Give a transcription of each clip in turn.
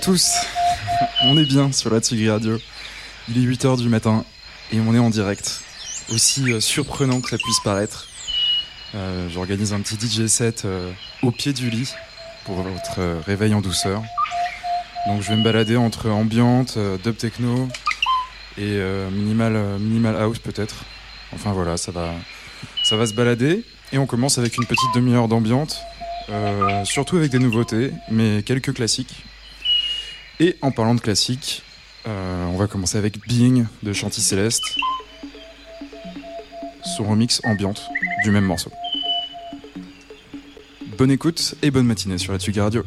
tous, on est bien sur la Tigri Radio. Il est 8h du matin et on est en direct. Aussi euh, surprenant que ça puisse paraître, euh, j'organise un petit DJ set euh, au pied du lit pour votre réveil en douceur. Donc je vais me balader entre ambiante, dub techno et minimal, minimal house peut-être. Enfin voilà, ça va, ça va se balader. Et on commence avec une petite demi-heure d'ambiante, surtout avec des nouveautés, mais quelques classiques. Et en parlant de classiques, euh, on va commencer avec Being de Chanty Céleste, son remix ambiante du même morceau. Bonne écoute et bonne matinée sur la Tsugi Radio.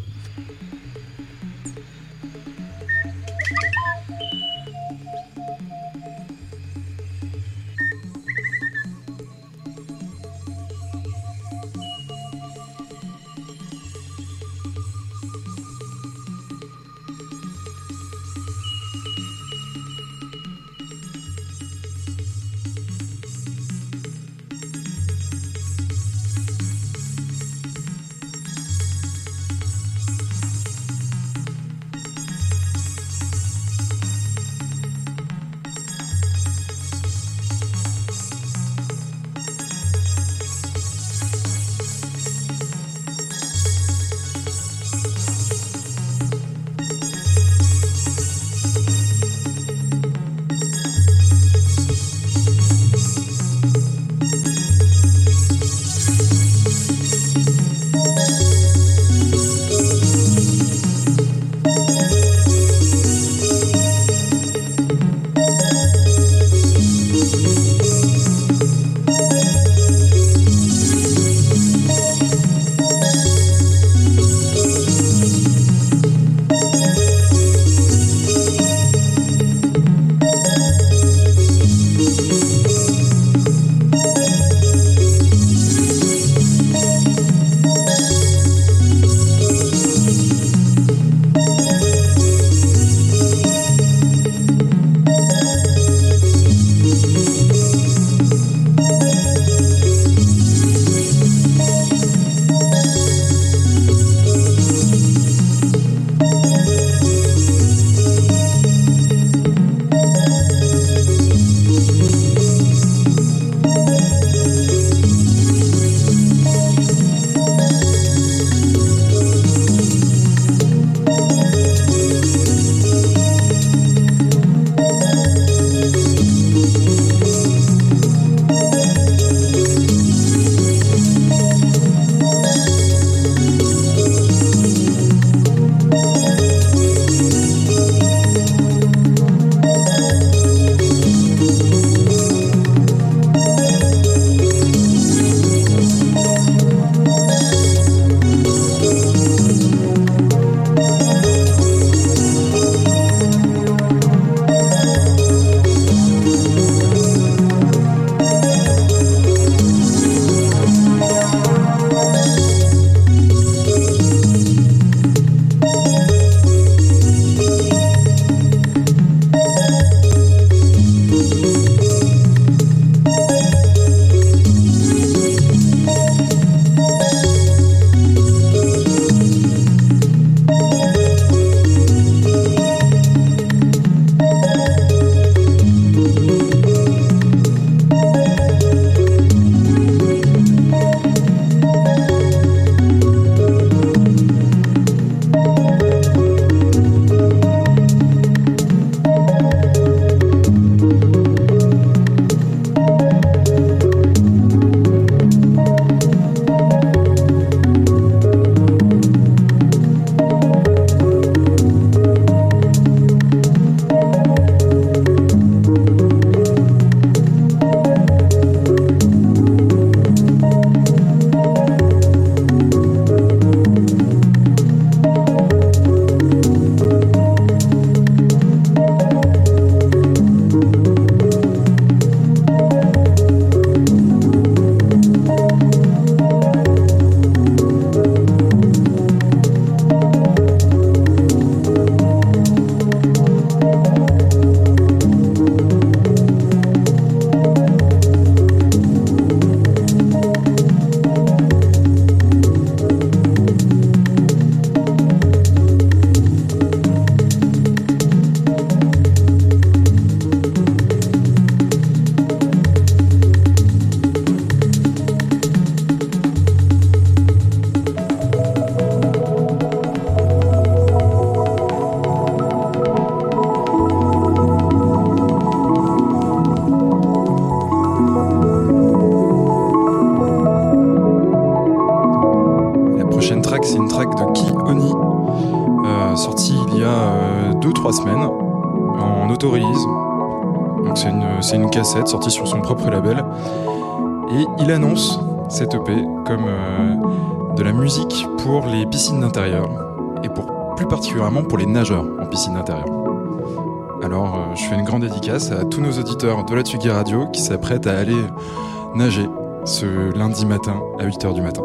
Pour les nageurs en piscine d'intérieur. Alors euh, je fais une grande dédicace à tous nos auditeurs de la Tugui Radio qui s'apprêtent à aller nager ce lundi matin à 8h du matin.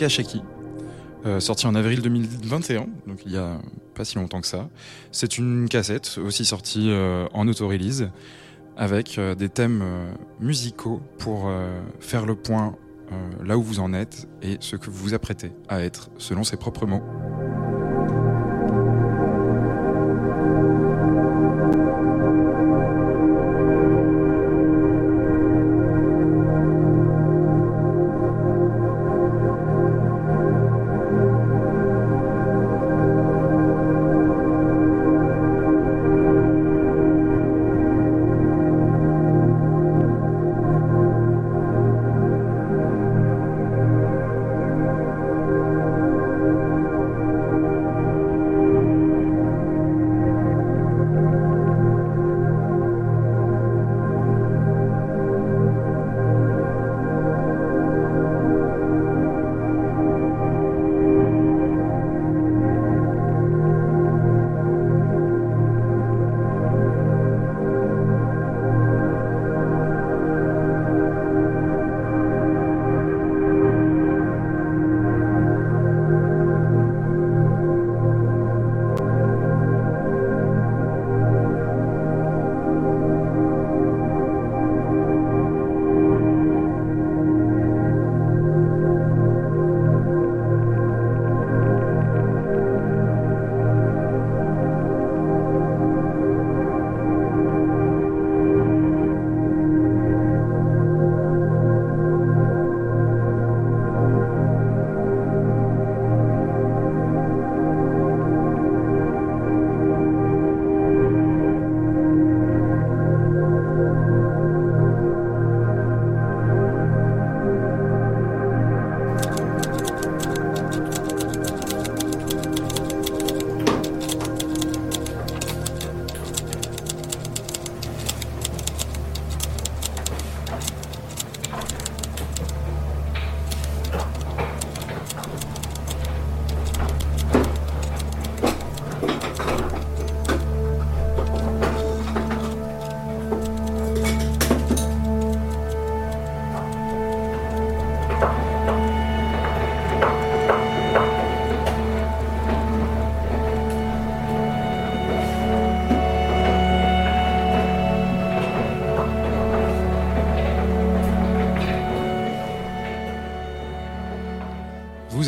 Yu Takashiki, euh, sorti en avril 2021, donc il y a pas si longtemps que ça. C'est une cassette aussi sortie euh, en auto-release avec euh, des thèmes musicaux pour faire le point là où vous en êtes et ce que vous vous apprêtez à être selon ses propres mots.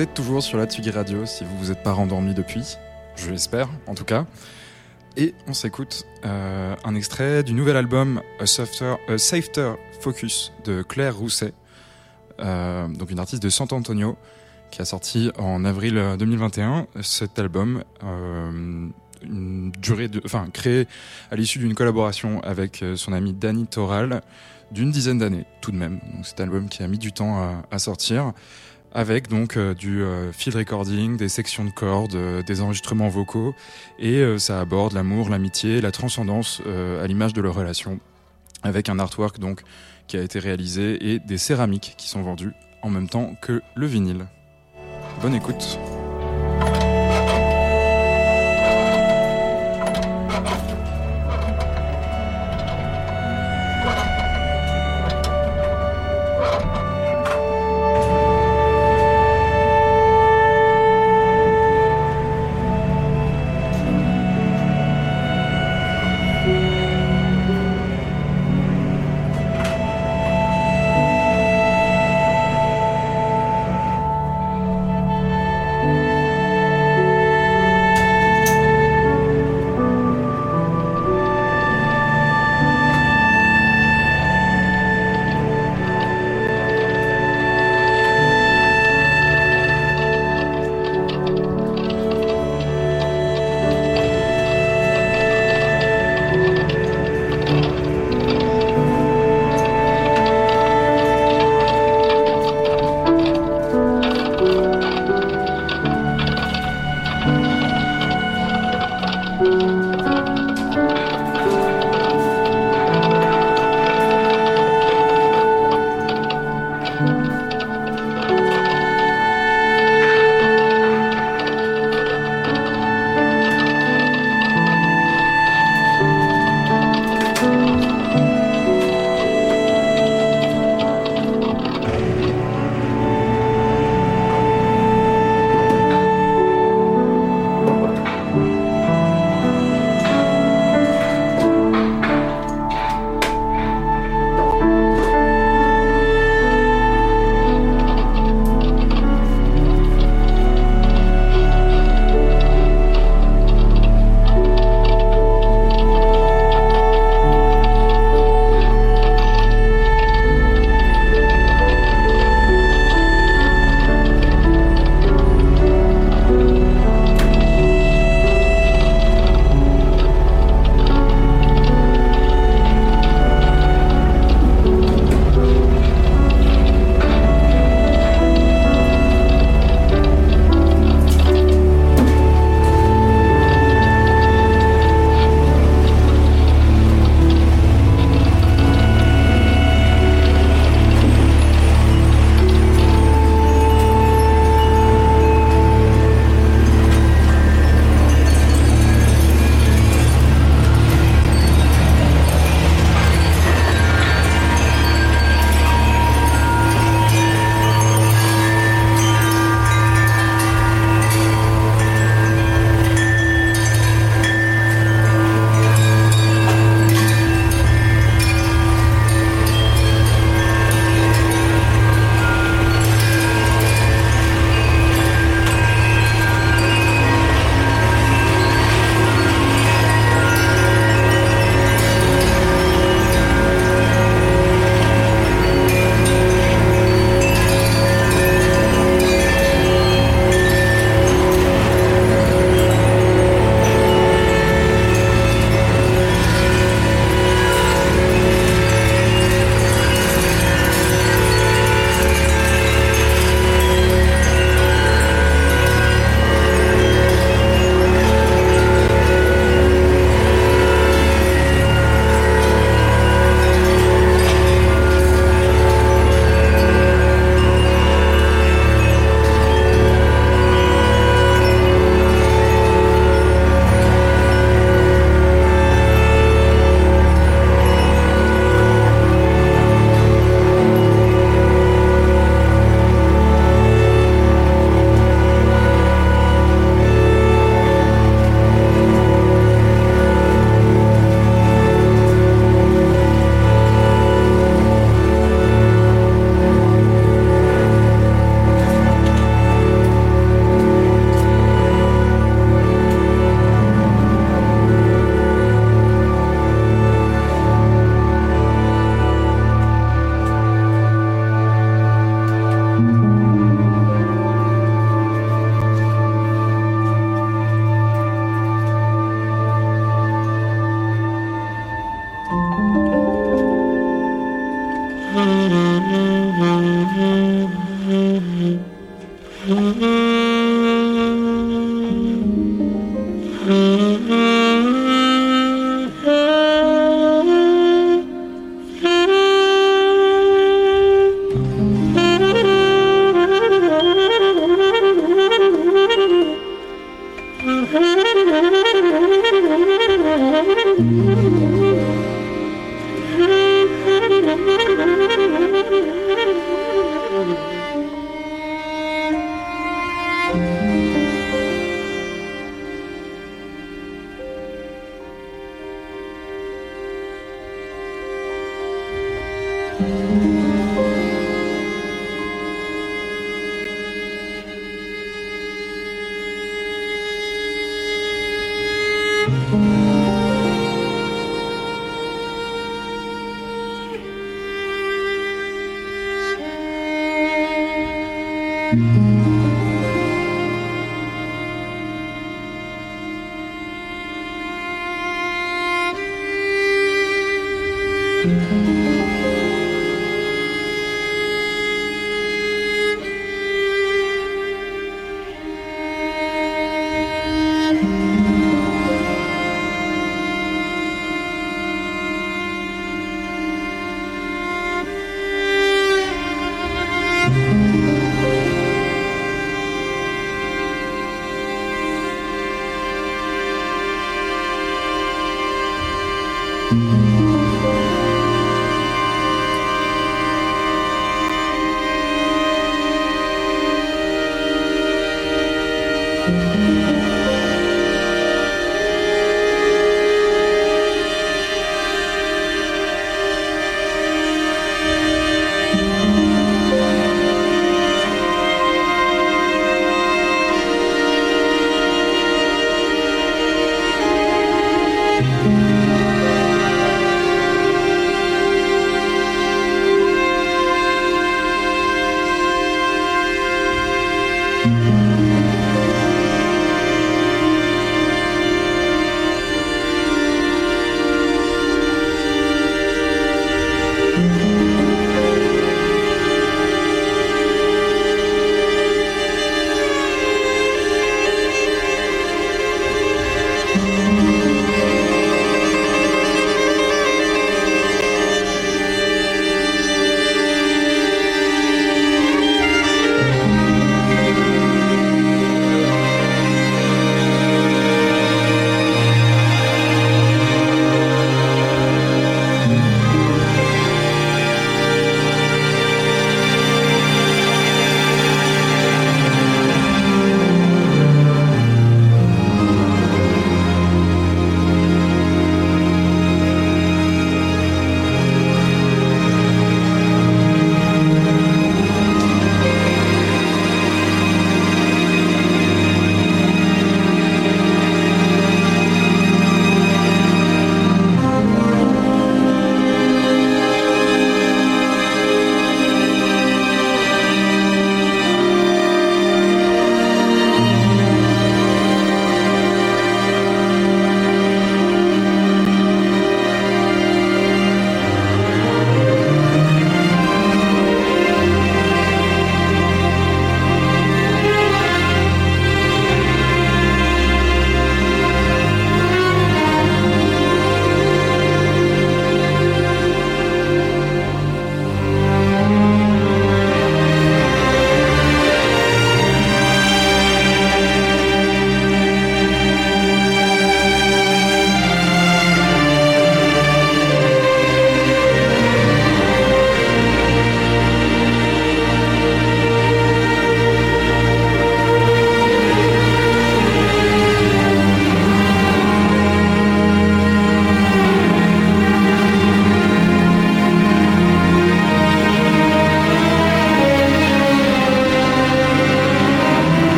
Êtes toujours sur la Tsugi Radio si vous vous êtes pas rendormi depuis. je l'espère en tout cas. Et on s'écoute euh, un extrait du nouvel album A Softer, A Safter Focus de Claire Rousset, euh, donc une artiste de San Antonio, qui a sorti en avril 2021 cet album, euh, une durée de, enfin créé à l'issue d'une collaboration avec son ami Danny Toral d'une dizaine d'années tout de même. Donc cet album qui a mis du temps à sortir avec donc euh, du euh, field recording, des sections de cordes, euh, des enregistrements vocaux, et ça aborde l'amour, l'amitié, la transcendance à l'image de leur relation, avec un artwork donc qui a été réalisé et des céramiques qui sont vendues en même temps que le vinyle. Bonne écoute.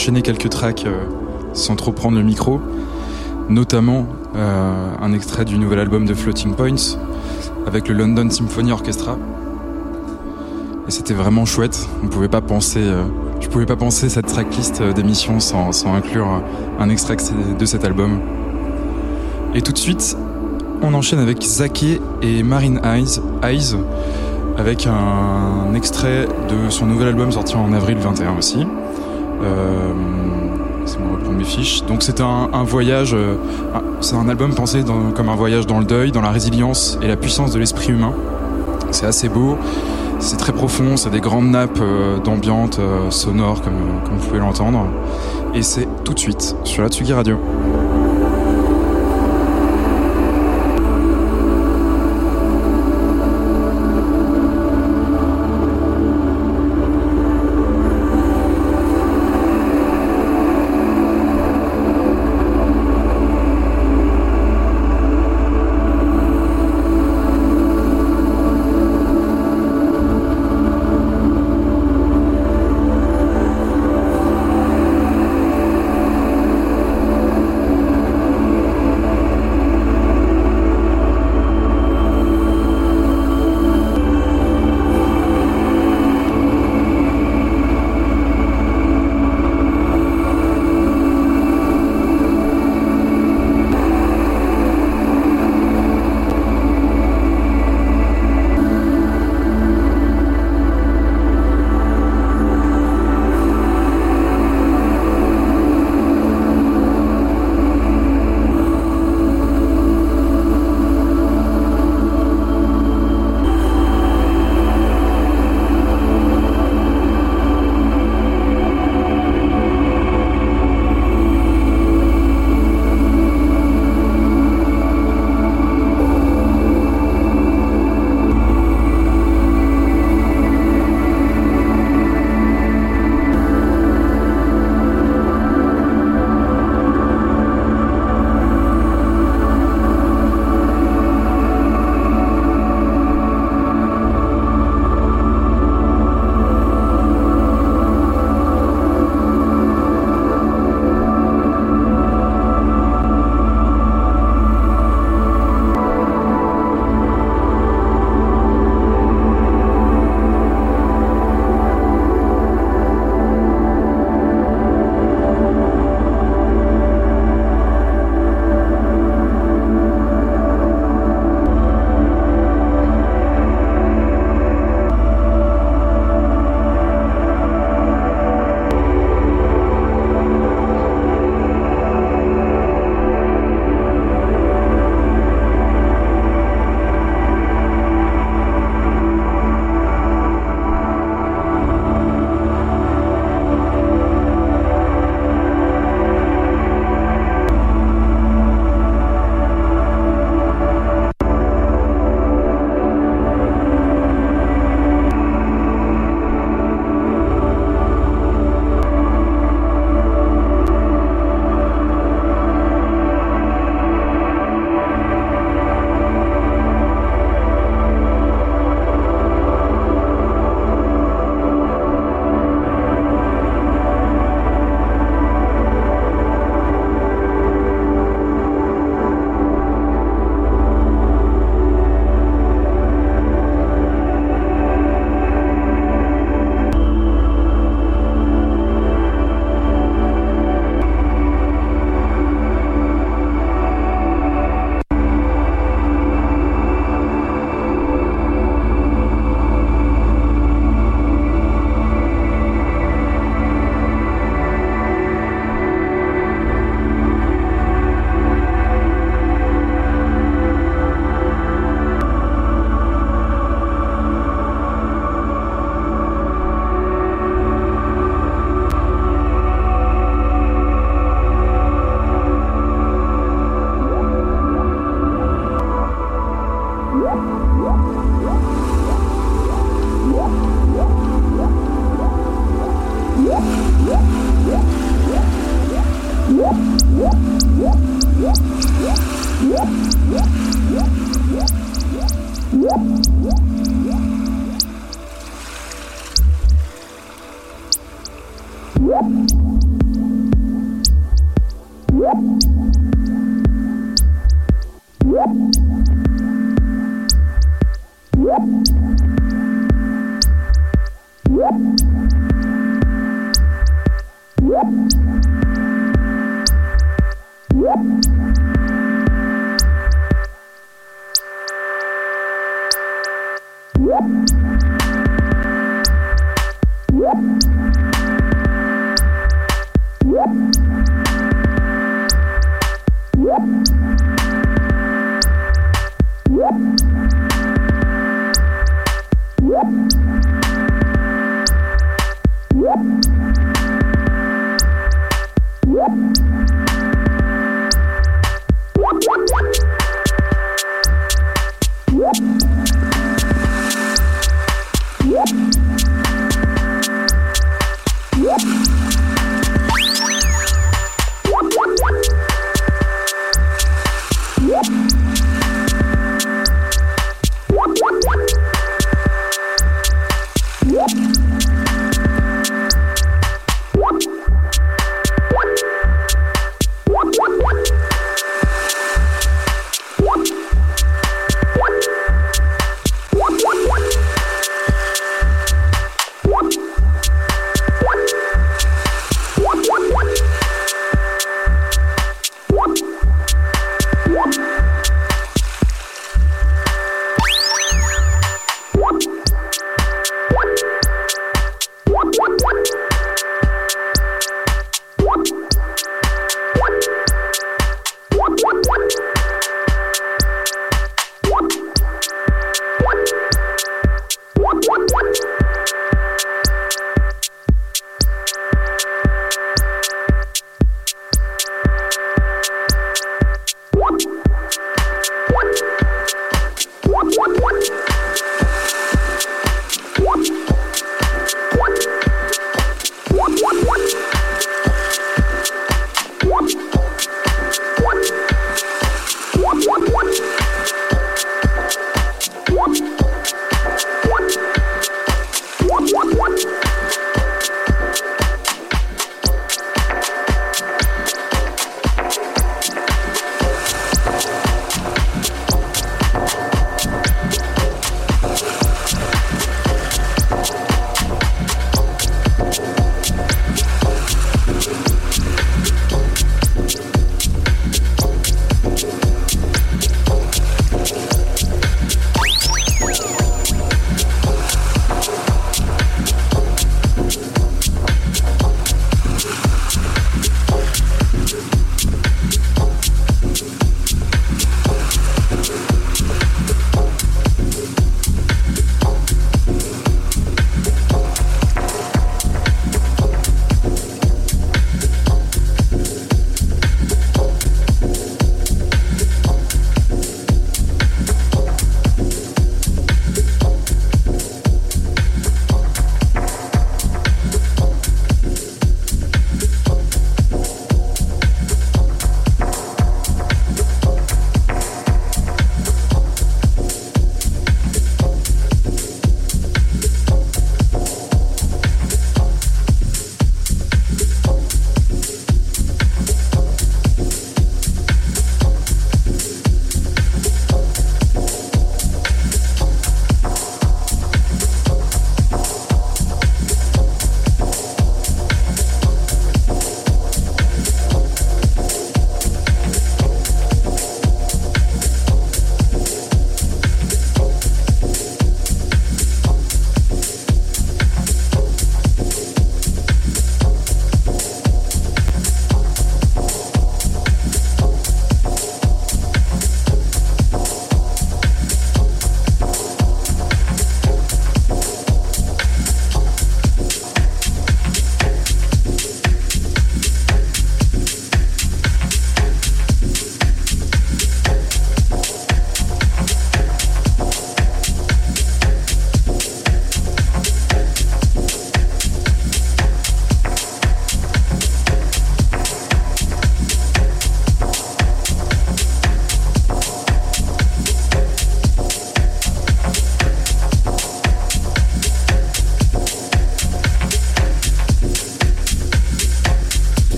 Enchaîné quelques tracks euh, sans trop prendre le micro, notamment euh, un extrait du nouvel album de Floating Points avec le London Symphony Orchestra. Et c'était vraiment chouette. On pouvait euh, pouvais pas penser cette tracklist d'émission sans, inclure un extrait de cet album. Et tout de suite, on enchaîne avec Zake et Marine Eyes avec un extrait de son nouvel album sorti en avril 21 aussi. Euh, c'est moi reprendre mes fiches. Donc c'est un, voyage, euh, c'est un album pensé comme un voyage dans le deuil, dans la résilience et la puissance de l'esprit humain. C'est assez beau, c'est très profond, c'est des grandes nappes euh, d'ambiance euh, comme, comme vous pouvez l'entendre. Et c'est tout de suite sur la Tsugi Radio.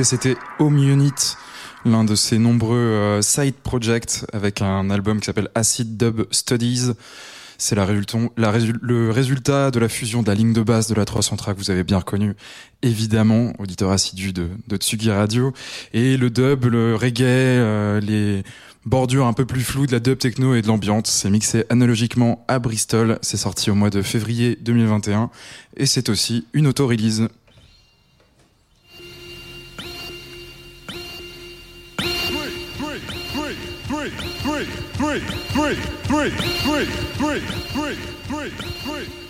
C'était Home Unit, l'un de ses nombreux euh, side projects avec un album qui s'appelle Acid Dub Studies. C'est le résultat de la fusion de la ligne de base de la 300 que vous avez bien reconnu, évidemment, auditeur assidu de, de Tsugi Radio, et le dub, le reggae, euh, les bordures un peu plus floues de la dub techno et de l'ambiance. C'est mixé analogiquement à Bristol, c'est sorti au mois de février 2021, et c'est aussi une auto-release. Three, three, three, three, three, three, three, three.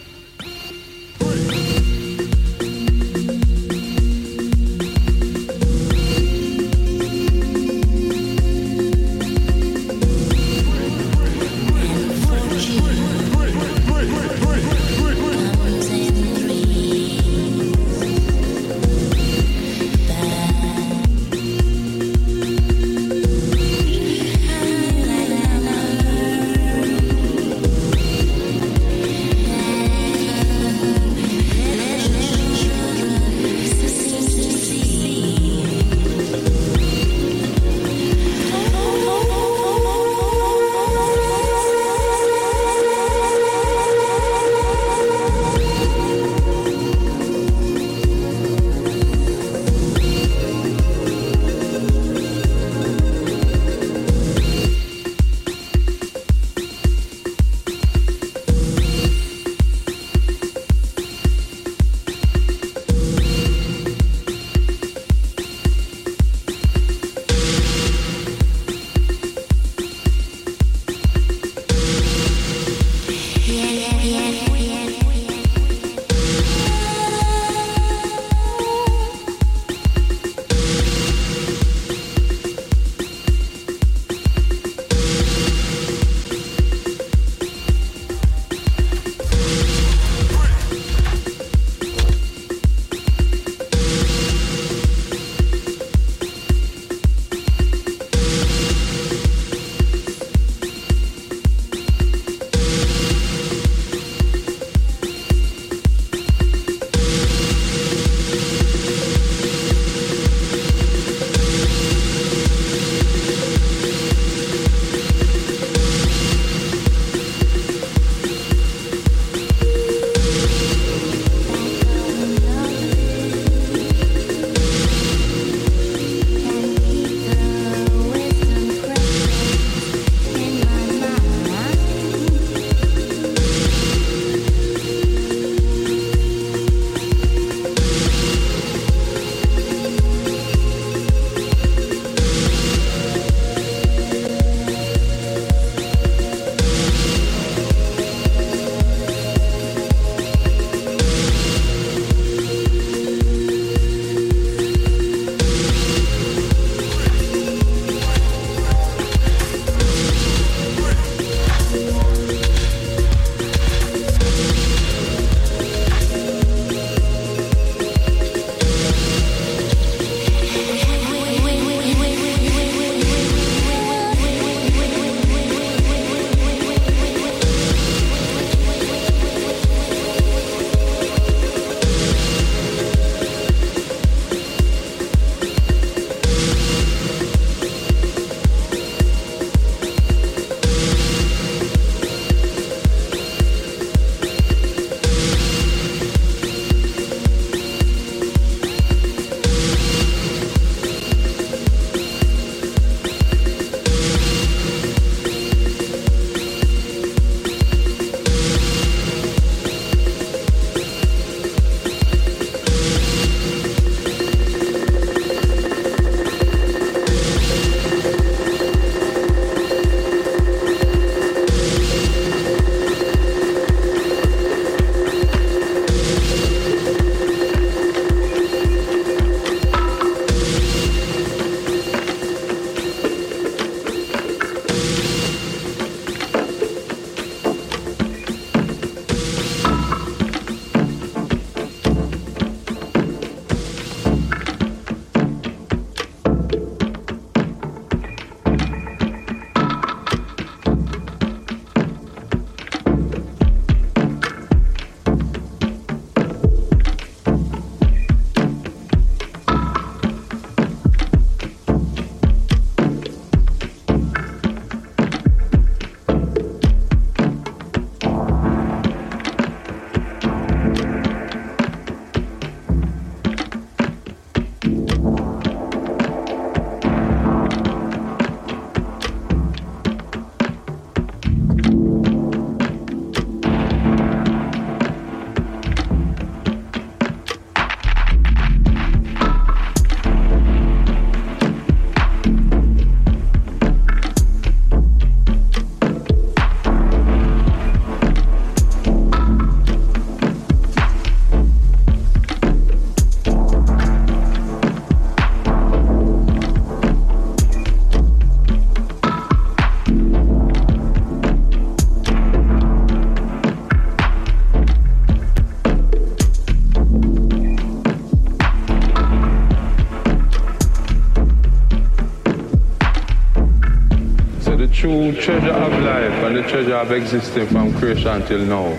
Treasure of life and the treasure of existing from creation till now.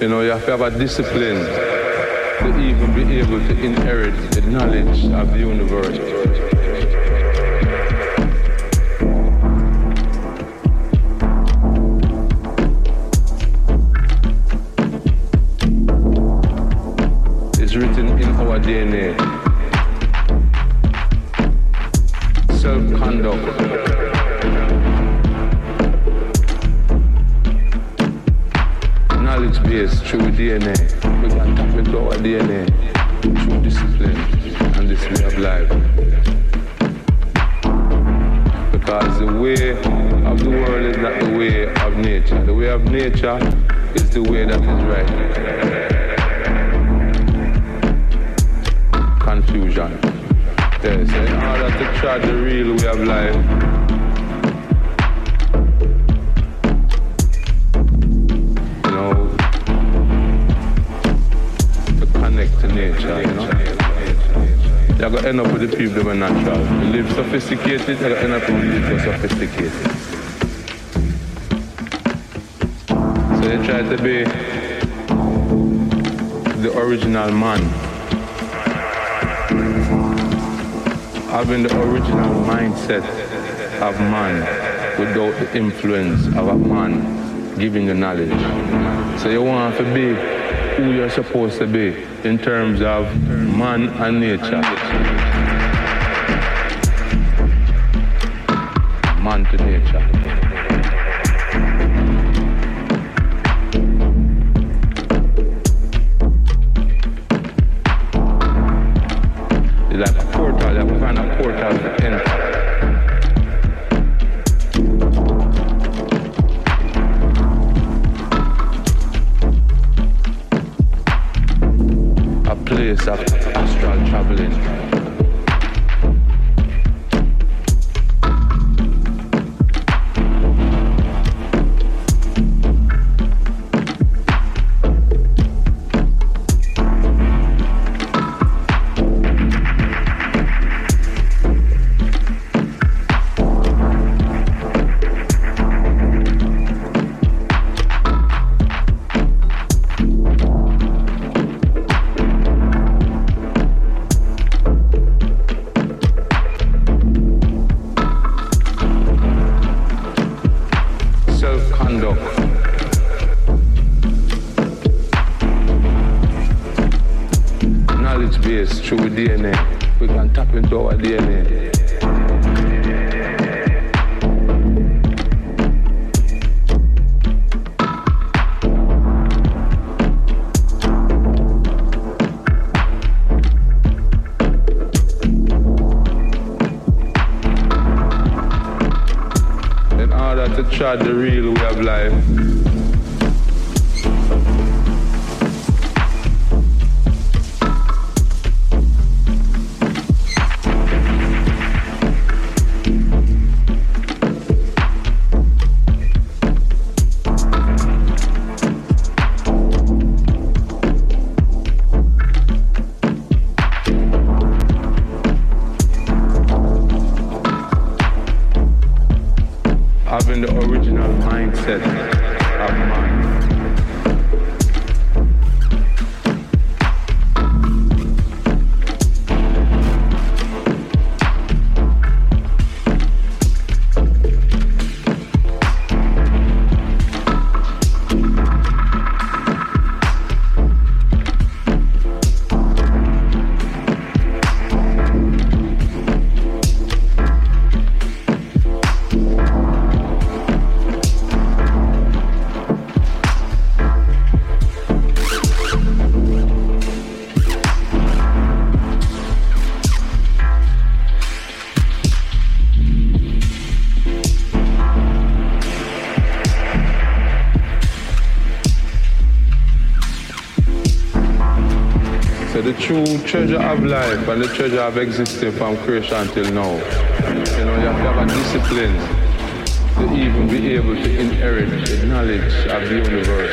You know, you have to have a discipline to even be able to inherit the knowledge of the universe. Confusion. Yes, in order to try the real way of life, you know, to connect to nature, you know. You're to end up with the people that are natural. You live sophisticated, you're to end up with people sophisticated. So you try to be the original man. having the original mindset of man without the influence of a man giving you knowledge. So you want to be who you're supposed to be in terms of man and nature. I've been the original mindset of mine. Life and the treasure of existing from creation till now. You know, you have to have a discipline to even be able to inherit the knowledge of the universe.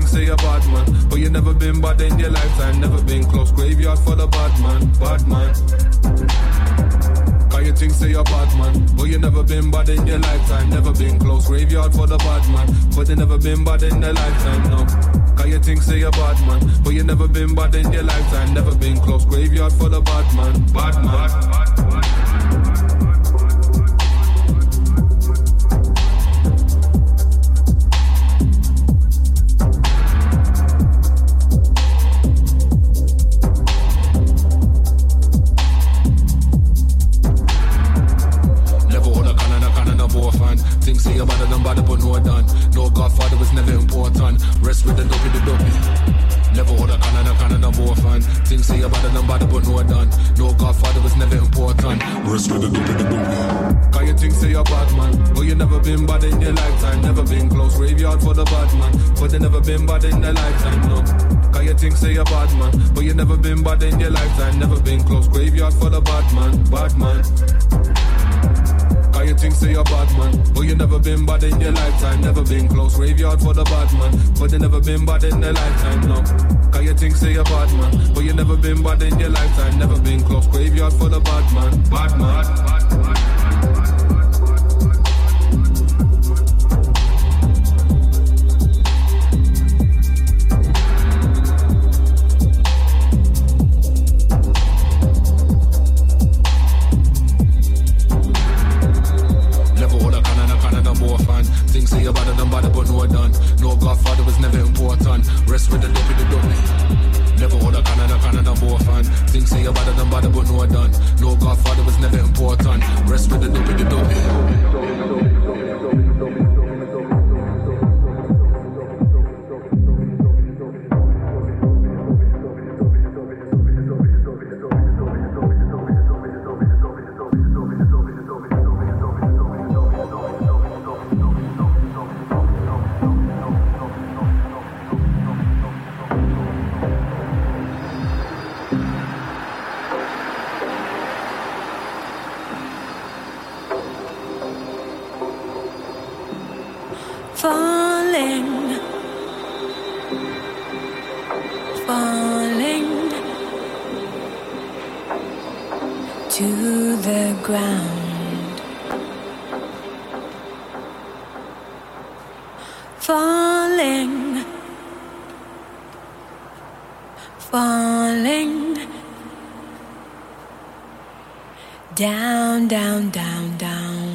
Think say you're bad man, but you never been bad in your lifetime. Never been close, graveyard for the bad man, bad man. Cause you think say you're bad man. But you never been bad in your lifetime. Never been close. Graveyard for the bad man. But you never been bad in their lifetime, no. Cause you think say you're bad man. But you never been bad in your lifetime. Never been close. Graveyard for the bad man. Bad man, bad, bad, bad, Rest with the dopey, the. Can you think say you're bad man? But you never been bad in your lifetime. Never been close graveyard for the bad man. But they never been bad in their lifetime, no. Can you think say you're bad man? But you never been bad in your lifetime. Never been close graveyard for the bad man. Bad man. How you think say you're bad man? But you never been bad in your lifetime. Never been close graveyard for the bad man. But you never been bad in their lifetime, no. How you think say you're bad man? But you never been bad in your lifetime. Never been close graveyard for the bad man. Bad man. Bad, bad, bad. down, down, down.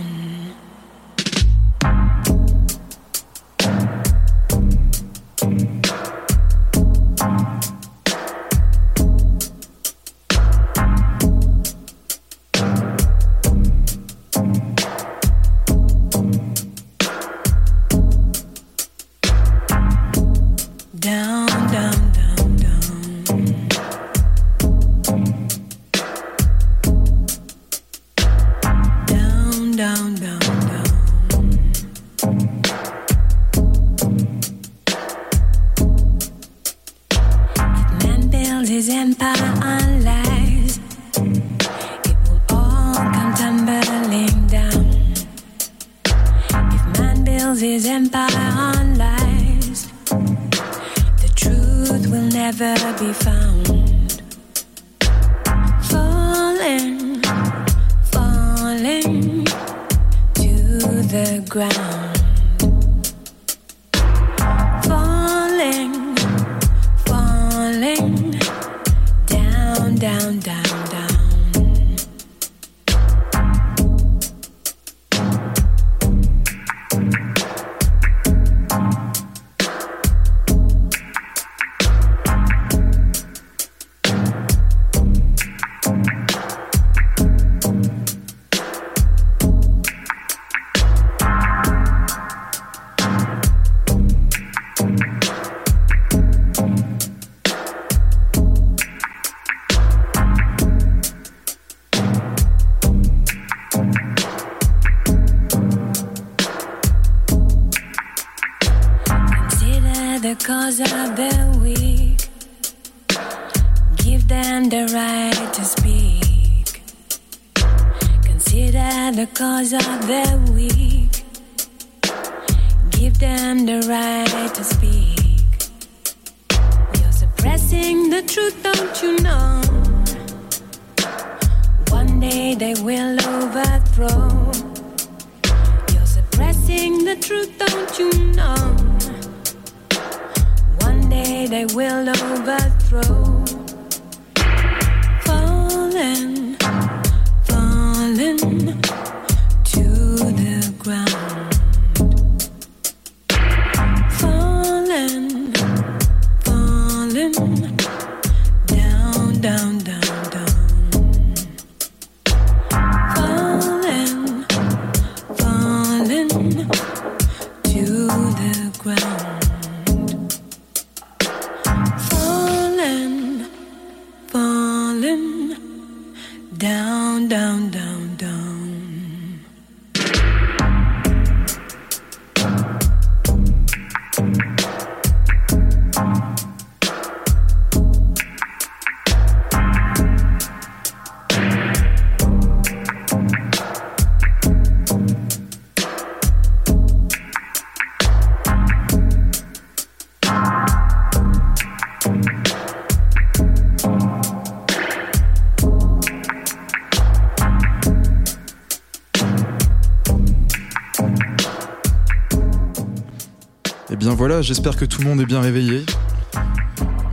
J'espère que tout le monde est bien réveillé.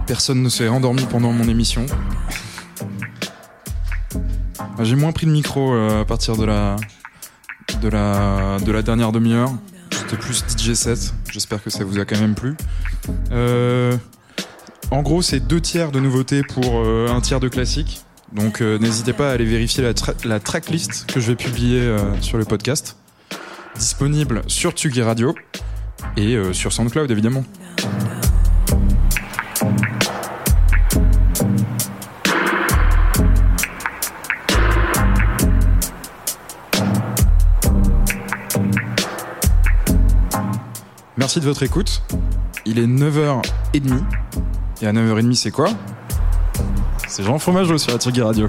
Personne ne s'est endormi pendant mon émission. J'ai moins pris le micro euh, à partir de la, de la, de la dernière demi-heure. C'était plus DJ set. J'espère que ça vous a quand même plu. Euh, en gros, c'est deux tiers de nouveautés pour euh, un tiers de classique. Donc n'hésitez pas à aller vérifier la, la tracklist que je vais publier sur le podcast. Disponible sur Tsugi Radio et euh, sur SoundCloud évidemment. Merci de votre écoute. Il est 9h30. Et à 9h30, c'est quoi? C'est Jean Fromageau sur la Tsugi Radio.